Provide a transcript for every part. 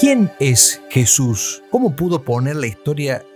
¿Quién es Jesús? ¿Cómo pudo poner la historia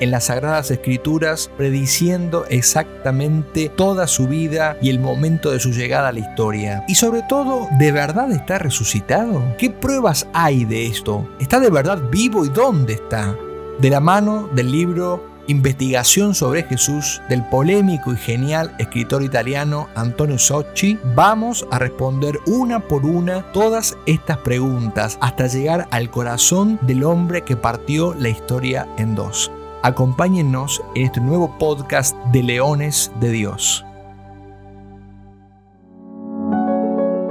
en las Sagradas Escrituras, prediciendo exactamente toda su vida y el momento de su llegada a la historia. Y sobre todo, ¿de verdad está resucitado? ¿Qué pruebas hay de esto? ¿Está de verdad vivo y dónde está? De la mano del libro Investigación sobre Jesús del polémico y genial escritor italiano Antonio Socci, vamos a responder una por una todas estas preguntas hasta llegar al corazón del hombre que partió la historia en dos. Acompáñennos en este nuevo podcast de Leones de Dios.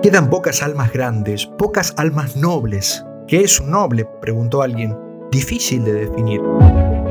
Quedan pocas almas grandes, pocas almas nobles. ¿Qué es un noble? preguntó alguien. Difícil de definir.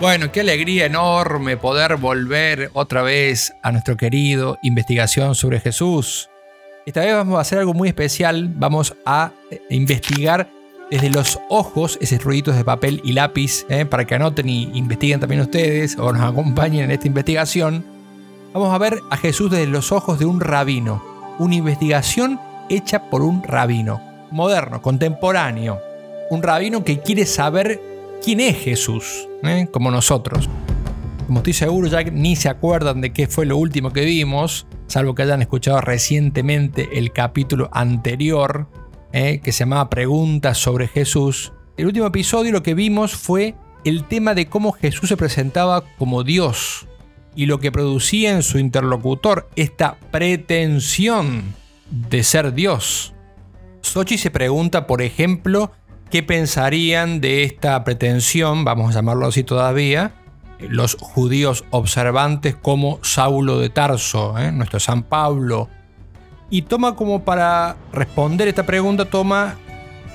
Bueno, qué alegría enorme poder volver otra vez a nuestro querido investigación sobre Jesús. Esta vez vamos a hacer algo muy especial, vamos a eh, investigar desde los ojos, esos ruiditos de papel y lápiz, eh, para que anoten y investiguen también ustedes o nos acompañen en esta investigación. Vamos a ver a Jesús desde los ojos de un rabino, una investigación hecha por un rabino, moderno, contemporáneo, un rabino que quiere saber quién es Jesús, ¿eh? como nosotros. Como estoy seguro ya ni se acuerdan de qué fue lo último que vimos, salvo que hayan escuchado recientemente el capítulo anterior ¿eh? que se llamaba Preguntas sobre Jesús. El último episodio lo que vimos fue el tema de cómo Jesús se presentaba como Dios y lo que producía en su interlocutor esta pretensión de ser Dios. Sochi se pregunta, por ejemplo, qué pensarían de esta pretensión, vamos a llamarlo así todavía, los judíos observantes como Saulo de Tarso, ¿eh? nuestro San Pablo. Y toma como para responder esta pregunta, toma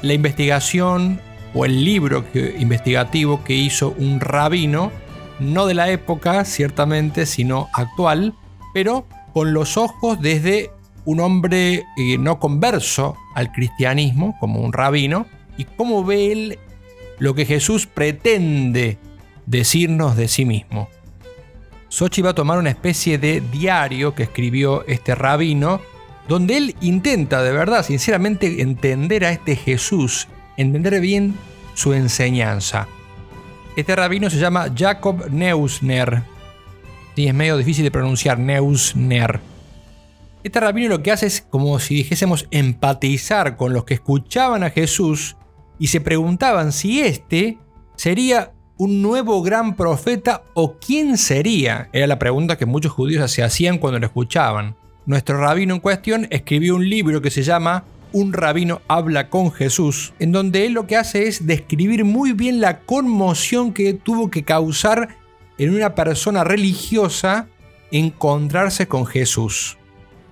la investigación o el libro investigativo que hizo un rabino, no de la época ciertamente, sino actual, pero con los ojos desde un hombre eh, no converso al cristianismo, como un rabino, y cómo ve él lo que Jesús pretende decirnos de sí mismo. Sochi va a tomar una especie de diario que escribió este rabino, donde él intenta de verdad, sinceramente, entender a este Jesús, entender bien su enseñanza. Este rabino se llama Jacob Neusner. y es medio difícil de pronunciar, Neusner. Este rabino lo que hace es como si dijésemos empatizar con los que escuchaban a Jesús y se preguntaban si este sería un nuevo gran profeta o quién sería. Era la pregunta que muchos judíos se hacían cuando lo escuchaban. Nuestro rabino en cuestión escribió un libro que se llama Un rabino habla con Jesús, en donde él lo que hace es describir muy bien la conmoción que tuvo que causar en una persona religiosa encontrarse con Jesús.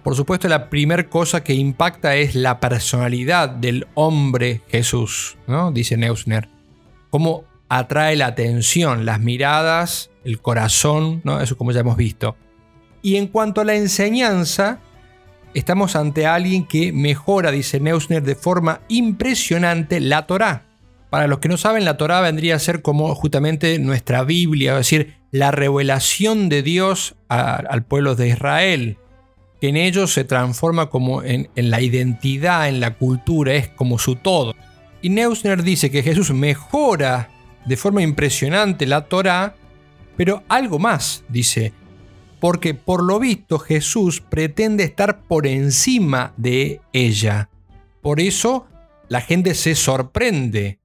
Por supuesto, la primera cosa que impacta es la personalidad del hombre Jesús, ¿no? Dice Neusner. Cómo atrae la atención, las miradas, el corazón, ¿no? Eso como ya hemos visto. Y en cuanto a la enseñanza, estamos ante alguien que mejora, dice Neusner, de forma impresionante la Torá. Para los que no saben, la Torá vendría a ser como justamente nuestra Biblia, es decir, la revelación de Dios al pueblo de Israel, que en ellos se transforma como en, la identidad, en la cultura, es como su todo. Y Neusner dice que Jesús mejora de forma impresionante la Torá, pero algo más, dice, porque por lo visto Jesús pretende estar por encima de ella. Por eso la gente se sorprende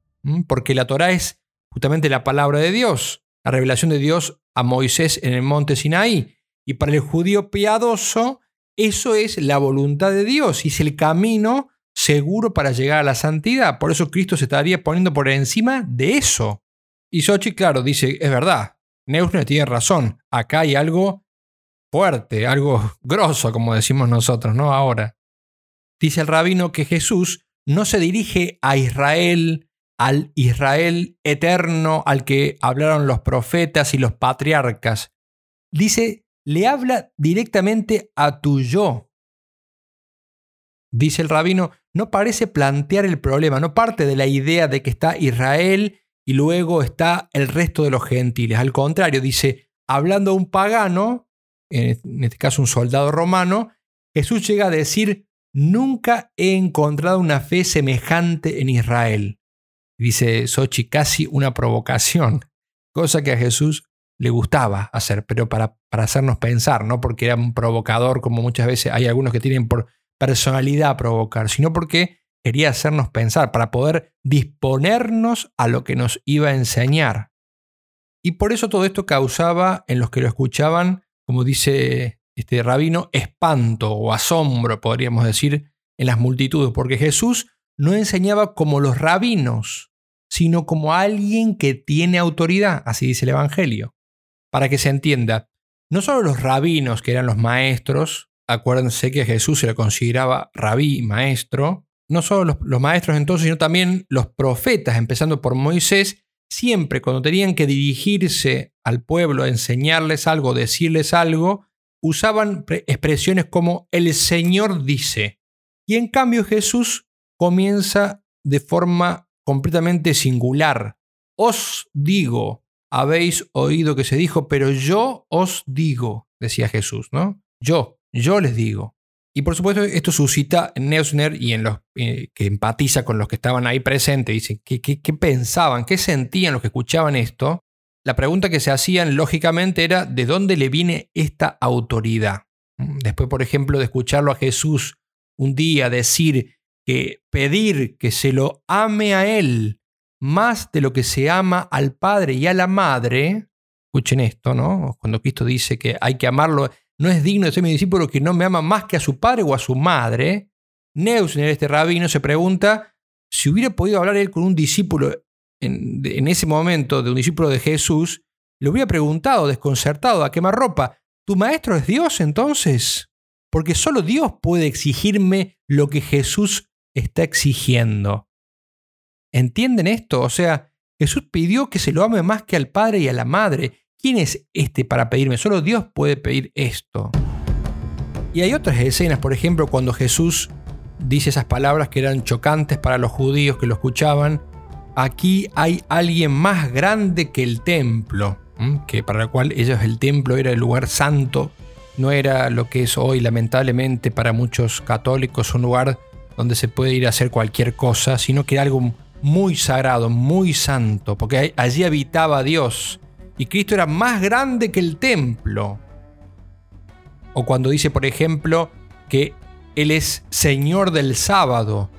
porque la Torá es justamente la palabra de Dios, la revelación de Dios a Moisés en el monte Sinaí. Y para el judío piadoso, eso es la voluntad de Dios y es el camino seguro para llegar a la santidad. Por eso Cristo se estaría poniendo por encima de eso. Y Sochi, claro, dice, es verdad, Neusner tiene razón, acá hay algo fuerte, algo grosso, como decimos nosotros, ¿no? Ahora. Dice el rabino que Jesús no se dirige a Israel al Israel eterno al que hablaron los profetas y los patriarcas. Dice, le habla directamente a tu yo. Dice el rabino, no parece plantear el problema, no parte de la idea de que está Israel y luego está el resto de los gentiles. Al contrario, dice, hablando a un pagano, en este caso un soldado romano, Jesús llega a decir, nunca he encontrado una fe semejante en Israel dice Sochi, casi una provocación, cosa que a Jesús le gustaba hacer, pero para, para hacernos pensar, no porque era un provocador, como muchas veces hay algunos que tienen por personalidad provocar, sino porque quería hacernos pensar, para poder disponernos a lo que nos iba a enseñar. Y por eso todo esto causaba en los que lo escuchaban, como dice este rabino, espanto o asombro, podríamos decir, en las multitudes, porque Jesús no enseñaba como los rabinos, sino como alguien que tiene autoridad, así dice el Evangelio. Para que se entienda, no solo los rabinos, que eran los maestros, acuérdense que Jesús se le consideraba rabí, maestro, no solo los, maestros entonces, sino también los profetas, empezando por Moisés, siempre cuando tenían que dirigirse al pueblo, enseñarles algo, decirles algo, usaban expresiones como el Señor dice. Y en cambio Jesús comienza de forma completamente singular. Os digo, habéis oído que se dijo, pero yo os digo, decía Jesús, ¿no? Yo, yo les digo. Y por supuesto esto suscita en Neusner y en los eh, que empatiza con los que estaban ahí presentes, dicen, ¿qué, ¿qué, qué, pensaban? ¿Qué sentían los que escuchaban esto? La pregunta que se hacían lógicamente era, ¿de dónde le viene esta autoridad? Después, por ejemplo, de escucharlo a Jesús un día decir, que pedir que se lo ame a Él más de lo que se ama al Padre y a la Madre, escuchen esto, ¿no? Cuando Cristo dice que hay que amarlo, no es digno de ser mi discípulo que no me ama más que a su Padre o a su Madre, Neusner, este rabino, se pregunta si hubiera podido hablar él con un discípulo en, en ese momento, de un discípulo de Jesús, le hubiera preguntado, desconcertado, a quemarropa, ¿tu maestro es Dios entonces? Porque solo Dios puede exigirme lo que Jesús está exigiendo. ¿Entienden esto? O sea, Jesús pidió que se lo ame más que al Padre y a la Madre. ¿Quién es este para pedirme? Solo Dios puede pedir esto. Y hay otras escenas, por ejemplo, cuando Jesús dice esas palabras que eran chocantes para los judíos que lo escuchaban. Aquí hay alguien más grande que el templo, que para el cual ellos el templo era el lugar santo, no era lo que es hoy lamentablemente para muchos católicos un lugar donde se puede ir a hacer cualquier cosa, sino que era algo muy sagrado, muy santo, porque allí habitaba Dios. Y Cristo era más grande que el templo. O cuando dice, por ejemplo, que Él es Señor del sábado,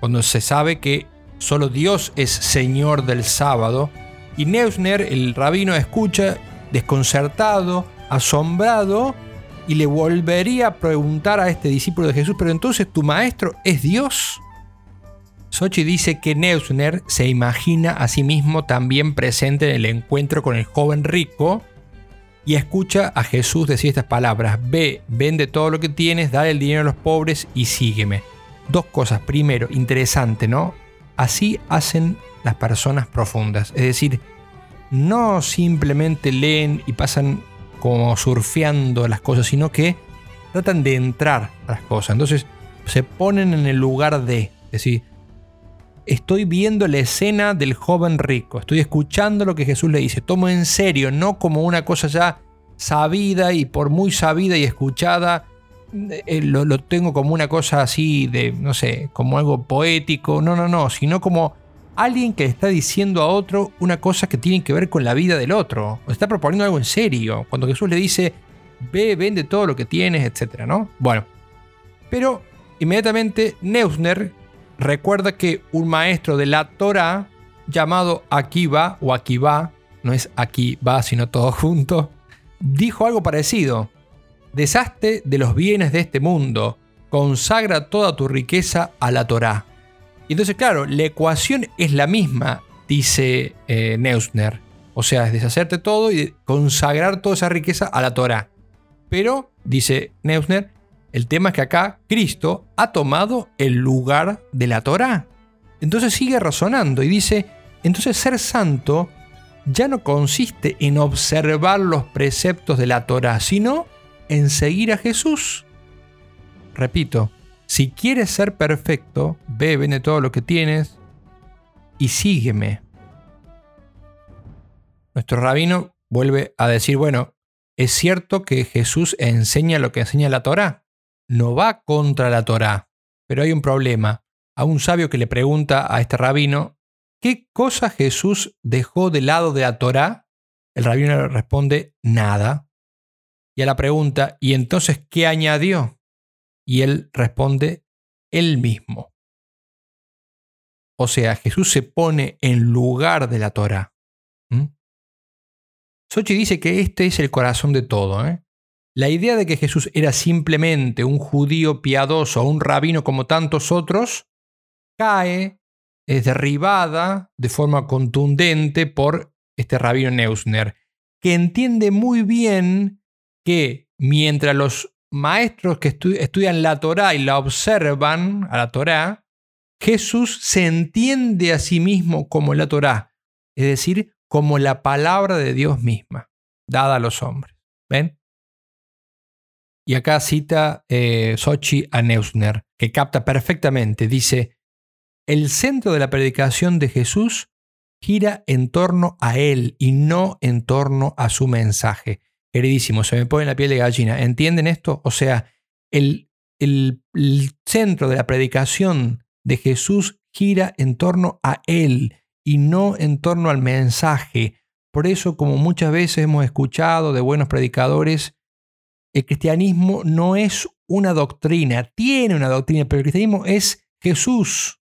cuando se sabe que solo Dios es Señor del sábado. Y Neusner, el rabino, escucha desconcertado, asombrado, y le volvería a preguntar a este discípulo de Jesús, pero entonces tu maestro es Dios. Sochi dice que Neusner se imagina a sí mismo también presente en el encuentro con el joven rico y escucha a Jesús decir estas palabras, ve, vende todo lo que tienes, dale el dinero a los pobres y sígueme. Dos cosas. Primero, interesante, ¿no? Así hacen las personas profundas. Es decir, no simplemente leen y pasan como surfeando las cosas, sino que tratan de entrar a las cosas. Entonces se ponen en el lugar de, es decir, estoy viendo la escena del joven rico, estoy escuchando lo que Jesús le dice, tomo en serio, no como una cosa ya sabida y por muy sabida y escuchada, eh, lo, tengo como una cosa así de, no sé, como algo poético, no, no, no, sino como alguien que está diciendo a otro una cosa que tiene que ver con la vida del otro, o está proponiendo algo en serio, cuando Jesús le dice, ve, vende todo lo que tienes, etcétera, ¿no? Bueno, pero inmediatamente Neusner recuerda que un maestro de la Torah llamado Akiva o Akiva, no es Akiva sino todo junto, dijo algo parecido. Deshazte de los bienes de este mundo, consagra toda tu riqueza a la Torah. Y entonces, claro, la ecuación es la misma, dice eh, Neusner. O sea, es deshacerte todo y consagrar toda esa riqueza a la Torah. Pero, dice Neusner, el tema es que acá Cristo ha tomado el lugar de la Torá. Entonces sigue razonando y dice, entonces ser santo ya no consiste en observar los preceptos de la Torá, sino en seguir a Jesús. Repito, si quieres ser perfecto, ve, vende todo lo que tienes y sígueme. Nuestro rabino vuelve a decir, bueno, es cierto que Jesús enseña lo que enseña la Torá, no va contra la Torá. Pero hay un problema. A un sabio que le pregunta a este rabino, ¿qué cosa Jesús dejó de lado de la Torá? El rabino le responde, nada. Y a la pregunta, ¿y entonces qué añadió? Y él responde, él mismo. O sea, Jesús se pone en lugar de la Torá. ¿Mm? Sochi dice que este es el corazón de todo. ¿eh? La idea de que Jesús era simplemente un judío piadoso un rabino como tantos otros cae, es derribada de forma contundente por este rabino Neusner, que entiende muy bien que mientras los maestros que estudian la Torá y la observan a la Torá, Jesús se entiende a sí mismo como la Torá, es decir, como la palabra de Dios misma, dada a los hombres. ¿Ven? Y acá cita eh, Sochi a Neusner, que capta perfectamente. Dice, el centro de la predicación de Jesús gira en torno a Él y no en torno a su mensaje. Queridísimo, se me pone la piel de gallina. ¿Entienden esto? O sea, el, el centro de la predicación de Jesús gira en torno a Él y no en torno al mensaje. Por eso, como muchas veces hemos escuchado de buenos predicadores, el cristianismo no es una doctrina, tiene una doctrina, pero el cristianismo es Jesús.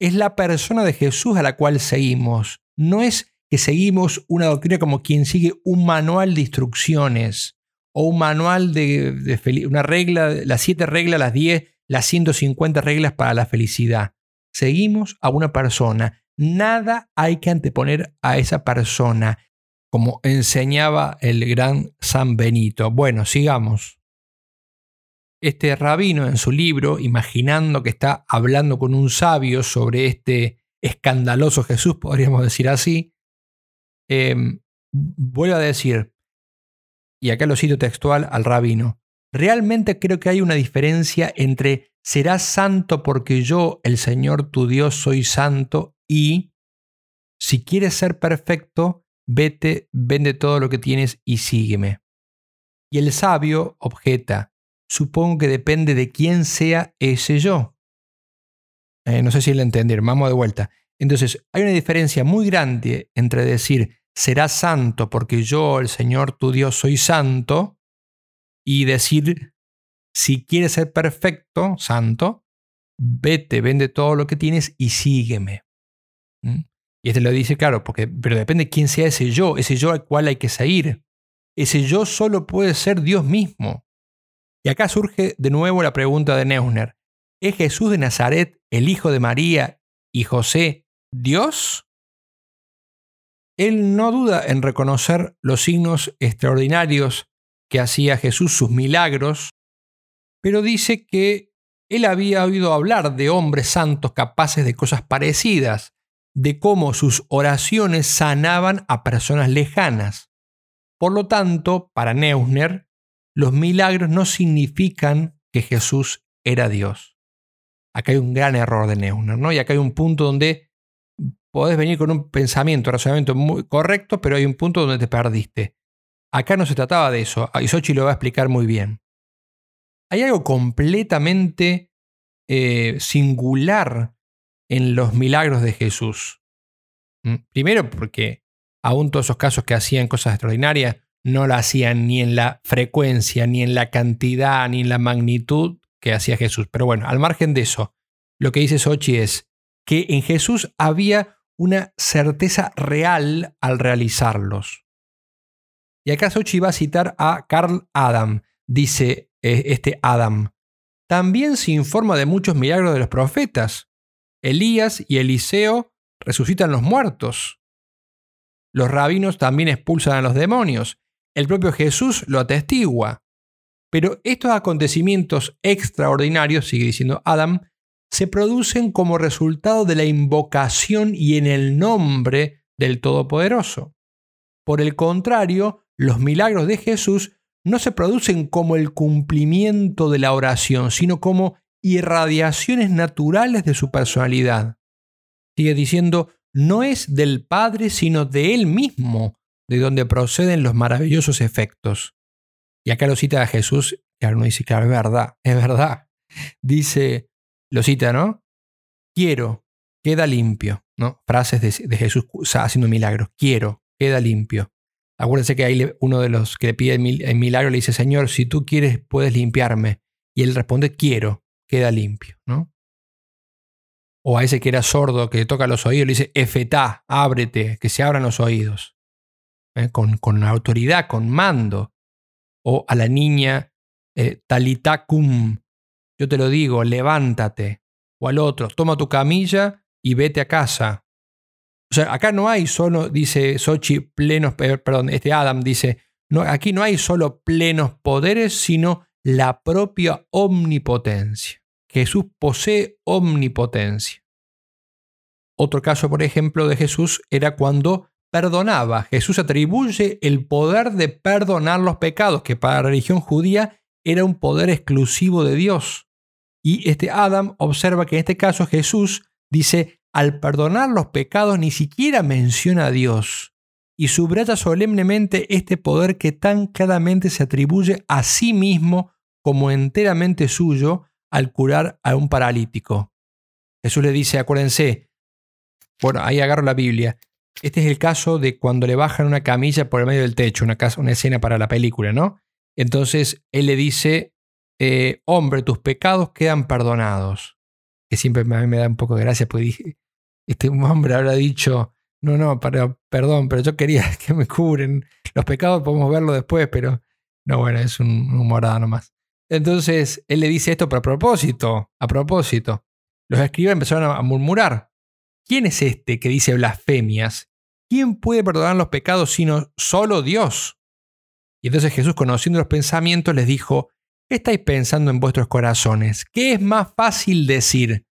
Es la persona de Jesús a la cual seguimos. No es que seguimos una doctrina como quien sigue un manual de instrucciones o un manual de, una regla, las siete reglas, las diez, las 150 reglas para la felicidad. Seguimos a una persona. Nada hay que anteponer a esa persona como enseñaba el gran San Benito. Bueno, sigamos. Este rabino en su libro, imaginando que está hablando con un sabio sobre este escandaloso Jesús, podríamos decir así, em, vuelve a decir, y acá lo cito textual al rabino, realmente creo que hay una diferencia entre serás santo porque yo, el Señor tu Dios, soy santo y si quieres ser perfecto, vete, vende todo lo que tienes y sígueme. Y el sabio objeta, supongo que depende de quién sea ese yo. Eh, no sé si lo entender, vamos de vuelta. Entonces, hay una diferencia muy grande entre decir, serás santo porque yo, el Señor tu Dios, soy santo, y decir, si quieres ser perfecto, santo, vete, vende todo lo que tienes y sígueme. Y este lo dice, claro, porque, pero depende de quién sea ese yo, ese yo al cual hay que seguir. Ese yo solo puede ser Dios mismo. Y acá surge de nuevo la pregunta de Neusner. ¿Es Jesús de Nazaret, el hijo de María y José, Dios? él no duda en reconocer los signos extraordinarios que hacía Jesús, sus milagros, pero dice que él había oído hablar de hombres santos capaces de cosas parecidas, de cómo sus oraciones sanaban a personas lejanas. Por lo tanto, para Neusner, los milagros no significan que Jesús era Dios. Acá hay un gran error de Neusner, ¿no? Y acá hay un punto donde podés venir con un pensamiento, razonamiento muy correcto, pero hay un punto donde te perdiste. Acá no se trataba de eso, y Sochi lo va a explicar muy bien. Hay algo completamente eh, singular en los milagros de Jesús. ¿Mm? Primero porque aún todos esos casos que hacían cosas extraordinarias no la hacían ni en la frecuencia, ni en la cantidad, ni en la magnitud que hacía Jesús. Pero bueno, al margen de eso, lo que dice Sochi es que en Jesús había una certeza real al realizarlos. Y acá Sochi va a citar a Carl Adam, dice eh, este Adam. También se informa de muchos milagros de los profetas. Elías y Eliseo resucitan los muertos. Los rabinos también expulsan a los demonios. El propio Jesús lo atestigua. Pero estos acontecimientos extraordinarios, sigue diciendo Adam, se producen como resultado de la invocación y en el nombre del Todopoderoso. Por el contrario, los milagros de Jesús no se producen como el cumplimiento de la oración, sino como irradiaciones naturales de su personalidad. Sigue diciendo, no es del Padre, sino de Él mismo, de donde proceden los maravillosos efectos. Y acá lo cita a Jesús, y uno dice, claro, es verdad, es verdad. Dice, lo cita, ¿no? Quiero, queda limpio, ¿no? Frases de, Jesús haciendo milagros. Quiero, queda limpio. Acuérdense que ahí uno de los que le pide el milagro le dice, Señor, si tú quieres, puedes limpiarme. Y él responde, quiero, queda limpio, ¿no? O a ese que era sordo, que toca los oídos, le dice, efetá, ábrete, que se abran los oídos. ¿eh? Con, con, autoridad, con mando. O a la niña, eh, talitacum, yo te lo digo, levántate. O al otro, toma tu camilla y vete a casa. O sea, acá no hay solo, dice Sochi, plenos, perdón, este Adam dice, no, aquí no hay solo plenos poderes, sino la propia omnipotencia. Jesús posee omnipotencia. Otro caso, por ejemplo, de Jesús era cuando perdonaba. Jesús atribuye el poder de perdonar los pecados, que para la religión judía era un poder exclusivo de Dios. Y este Adam observa que en este caso Jesús dice, al perdonar los pecados ni siquiera menciona a Dios y subraya solemnemente este poder que tan claramente se atribuye a sí mismo como enteramente suyo al curar a un paralítico. Jesús le dice, acuérdense, bueno, ahí agarro la Biblia, este es el caso de cuando le bajan una camilla por el medio del techo, una, escena para la película, ¿no? Entonces él le dice, eh, hombre, tus pecados quedan perdonados. Que siempre a mí me da un poco de gracia, porque dije, este hombre habrá dicho, no, no, perdón, pero yo quería que me cubren. Los pecados podemos verlo después, pero no, bueno, es un humorado nomás. Entonces él le dice esto, pero a propósito, a propósito. Los escribas empezaron a murmurar. ¿Quién es este que dice blasfemias? ¿Quién puede perdonar los pecados sino solo Dios? Y entonces Jesús, conociendo los pensamientos, les dijo, ¿Qué estáis pensando en vuestros corazones? ¿Qué es más fácil decir?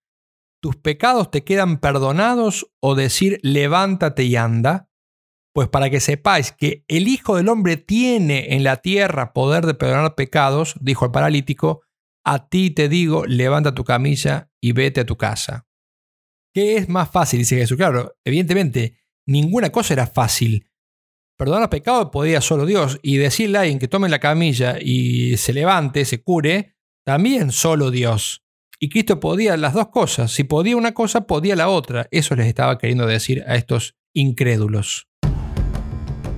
¿Tus pecados te quedan perdonados o decir levántate y anda? Pues para que sepáis que el Hijo del Hombre tiene en la tierra poder de perdonar pecados, dijo el paralítico, a ti te digo, levanta tu camilla y vete a tu casa. ¿Qué es más fácil? Dice Jesús. Claro, evidentemente, ninguna cosa era fácil, perdonar pecados podía solo Dios. Y decirle a alguien que tome la camilla y se levante, se cure, también solo Dios. Y Cristo podía las dos cosas. Si podía una cosa, podía la otra. Eso les estaba queriendo decir a estos incrédulos.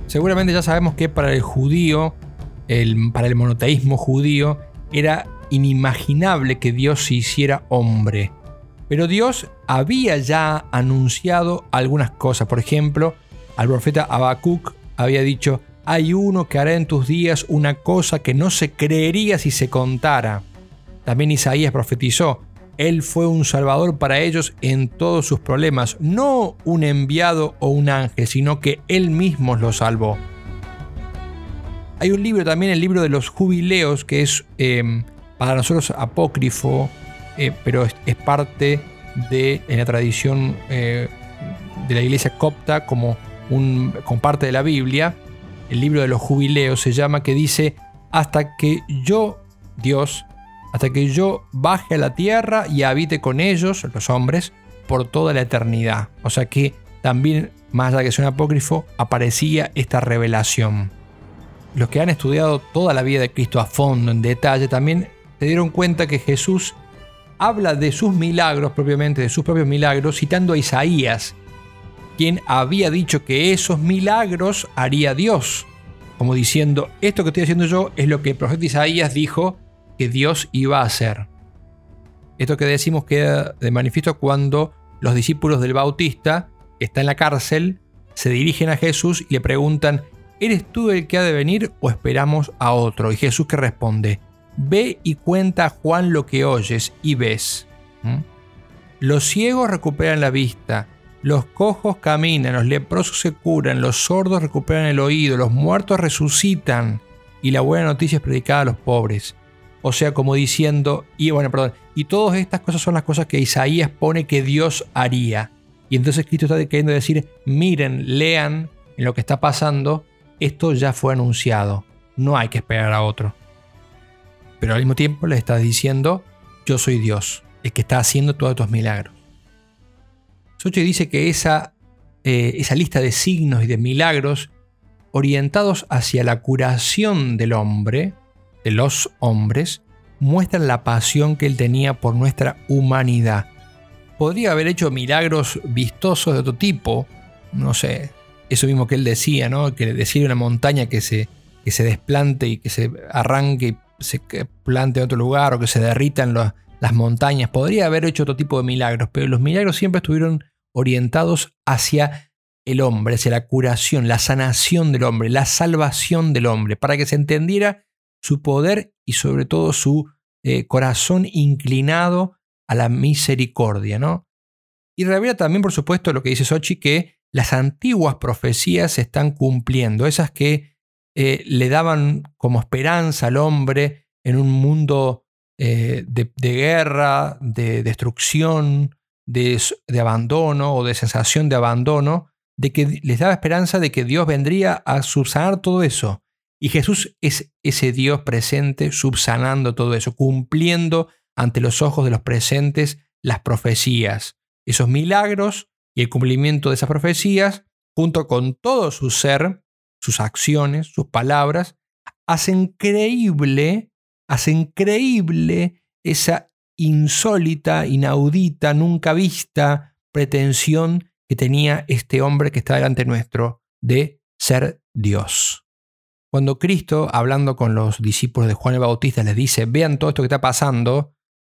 Seguramente ya sabemos que para el judío, para el monoteísmo judío, era inimaginable que Dios se hiciera hombre. Pero Dios había ya anunciado algunas cosas. Por ejemplo, al profeta Habacuc había dicho, hay uno que hará en tus días una cosa que no se creería si se contara. También Isaías profetizó, Él fue un salvador para ellos en todos sus problemas, no un enviado o un ángel, sino que Él mismo los salvó. Hay un libro también, el libro de los jubileos, que es em, para nosotros apócrifo, eh, pero es, parte de la tradición eh, de la iglesia copta como, un, como parte de la Biblia. El libro de los jubileos se llama que dice, hasta que yo, Dios, hasta que yo baje a la tierra y habite con ellos, los hombres, por toda la eternidad. O sea que también, más allá de que sea un apócrifo, aparecía esta revelación. Los que han estudiado toda la vida de Cristo a fondo, en detalle, también se dieron cuenta que Jesús habla de sus milagros, propiamente de sus propios milagros, citando a Isaías, quien había dicho que esos milagros haría Dios, como diciendo, esto que estoy haciendo yo es lo que el profeta Isaías dijo que Dios iba a hacer. Esto que decimos queda de manifiesto cuando los discípulos del Bautista, que está en la cárcel, se dirigen a Jesús y le preguntan, ¿eres tú el que ha de venir o esperamos a otro? Y Jesús que responde, ve y cuenta a Juan lo que oyes y ves. ¿Mm? Los ciegos recuperan la vista, los cojos caminan, los leprosos se curan, los sordos recuperan el oído, los muertos resucitan y la buena noticia es predicada a los pobres. O sea, como diciendo, y bueno, perdón, y todas estas cosas son las cosas que Isaías pone que Dios haría. Y entonces Cristo está queriendo decir, miren, lean en lo que está pasando, esto ya fue anunciado, no hay que esperar a otro. Pero al mismo tiempo le está diciendo, yo soy Dios, el que está haciendo todos estos milagros. Sochi dice que esa, eh, esa lista de signos y de milagros orientados hacia la curación del hombre, de los hombres muestran la pasión que él tenía por nuestra humanidad. Podría haber hecho milagros vistosos de otro tipo, no sé, eso mismo que él decía, ¿no? Que decir una montaña que se, que se desplante y que se arranque y se plante en otro lugar o que se derritan las montañas. Podría haber hecho otro tipo de milagros, pero los milagros siempre estuvieron orientados hacia el hombre, hacia la curación, la sanación del hombre, la salvación del hombre, para que se entendiera su poder y sobre todo su eh, corazón inclinado a la misericordia, ¿no? Y revela también, por supuesto, lo que dice Sochi, que las antiguas profecías se están cumpliendo, esas que eh, le daban como esperanza al hombre en un mundo eh, de, guerra, de destrucción, de, de, abandono o de sensación de abandono, de que les daba esperanza de que Dios vendría a subsanar todo eso y Jesús es ese Dios presente subsanando todo eso, cumpliendo ante los ojos de los presentes las profecías, esos milagros y el cumplimiento de esas profecías, junto con todo su ser, sus acciones, sus palabras, hacen creíble, hacen creíble esa insólita, inaudita, nunca vista pretensión que tenía este hombre que está delante nuestro de ser Dios. Cuando Cristo, hablando con los discípulos de Juan el Bautista, les dice, vean todo esto que está pasando,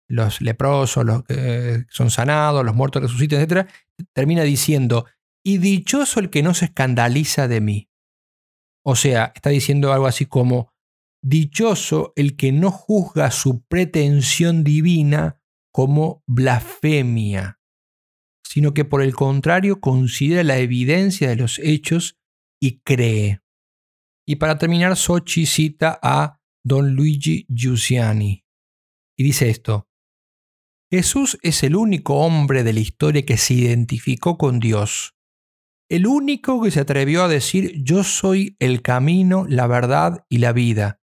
los leprosos, los que son sanados, los muertos resucitan, etc., termina diciendo, y dichoso el que no se escandaliza de mí. O sea, está diciendo algo así como, dichoso el que no juzga su pretensión divina como blasfemia, sino que por el contrario considera la evidencia de los hechos y cree. Y para terminar, Sochi cita a don Luigi Giussiani y dice esto. Jesús es el único hombre de la historia que se identificó con Dios, el único que se atrevió a decir yo soy el camino, la verdad y la vida.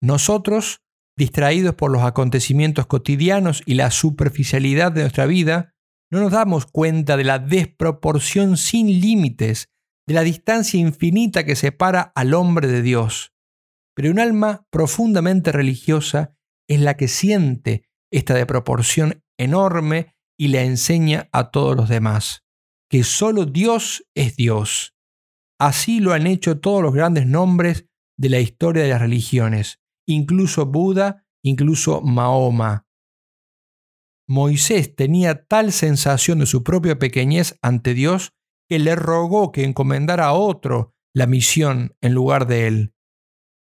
Nosotros, distraídos por los acontecimientos cotidianos y la superficialidad de nuestra vida, no nos damos cuenta de la desproporción sin límites de la distancia infinita que separa al hombre de Dios. Pero un alma profundamente religiosa es la que siente esta de proporción enorme y le enseña a todos los demás, que solo Dios es Dios. Así lo han hecho todos los grandes nombres de la historia de las religiones, incluso Buda, incluso Mahoma. Moisés tenía tal sensación de su propia pequeñez ante Dios que le rogó que encomendara a otro la misión en lugar de él.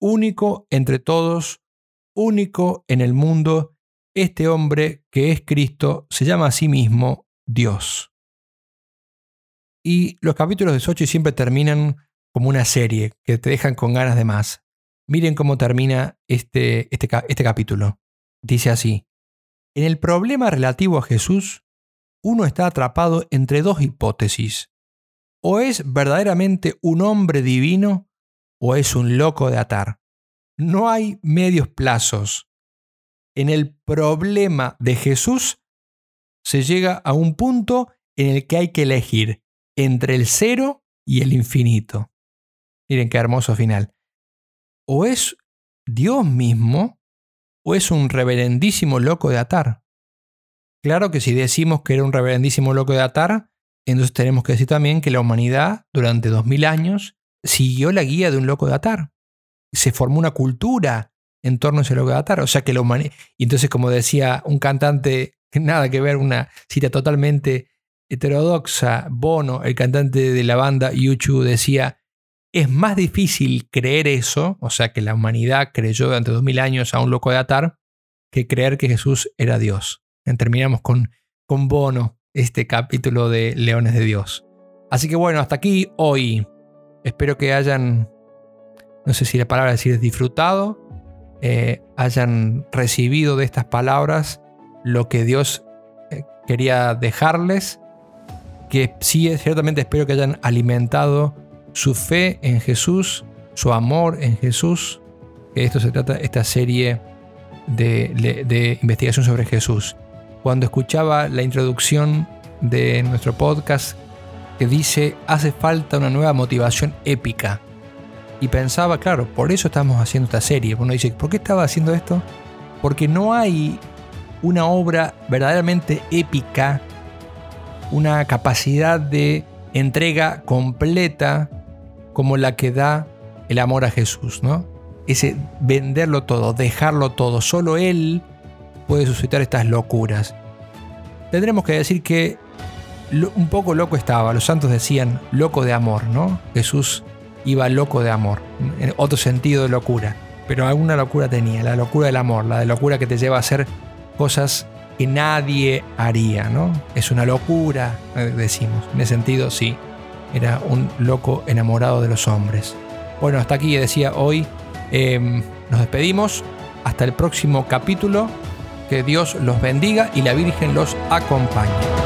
Único entre todos, único en el mundo, este hombre que es Cristo se llama a sí mismo Dios. Y los capítulos de Sochi siempre terminan como una serie que te dejan con ganas de más. Miren cómo termina este, este, este capítulo. Dice así, en el problema relativo a Jesús, uno está atrapado entre dos hipótesis. O es verdaderamente un hombre divino o es un loco de atar. No hay medios plazos. En el problema de Jesús se llega a un punto en el que hay que elegir entre el cero y el infinito. Miren qué hermoso final. O es Dios mismo o es un reverendísimo loco de atar. Claro que si decimos que era un reverendísimo loco de atar, entonces tenemos que decir también que la humanidad durante dos mil años siguió la guía de un loco de atar. Se formó una cultura en torno a ese loco de atar. O sea que la humanidad... Y entonces, como decía un cantante, nada que ver, una cita totalmente heterodoxa, Bono, el cantante de la banda YouTube, decía, es más difícil creer eso, o sea que la humanidad creyó durante dos mil años a un loco de atar, que creer que Jesús era Dios terminamos con, con Bono este capítulo de Leones de Dios. Así que bueno, hasta aquí hoy. Espero que hayan, no sé si la palabra decir disfrutado, eh, hayan recibido de estas palabras lo que Dios eh, quería dejarles, que sí, ciertamente espero que hayan alimentado su fe en Jesús, su amor en Jesús, que esto se trata, esta serie de, de investigación sobre Jesús cuando escuchaba la introducción de nuestro podcast que dice hace falta una nueva motivación épica. Y pensaba, claro, por eso estamos haciendo esta serie. Uno dice, ¿por qué estaba haciendo esto? Porque no hay una obra verdaderamente épica, una capacidad de entrega completa como la que da el amor a Jesús, ¿no? Ese venderlo todo, dejarlo todo. Solo Él puede suscitar estas locuras. Tendremos que decir que un poco loco estaba, los santos decían loco de amor, ¿no? Jesús iba loco de amor, en otro sentido de locura, pero alguna locura tenía, la locura del amor, la de locura que te lleva a hacer cosas que nadie haría, ¿no? Es una locura, decimos, en ese sentido sí, era un loco enamorado de los hombres. Bueno, hasta aquí decía hoy, em, nos despedimos, hasta el próximo capítulo que Dios los bendiga y la Virgen los acompañe.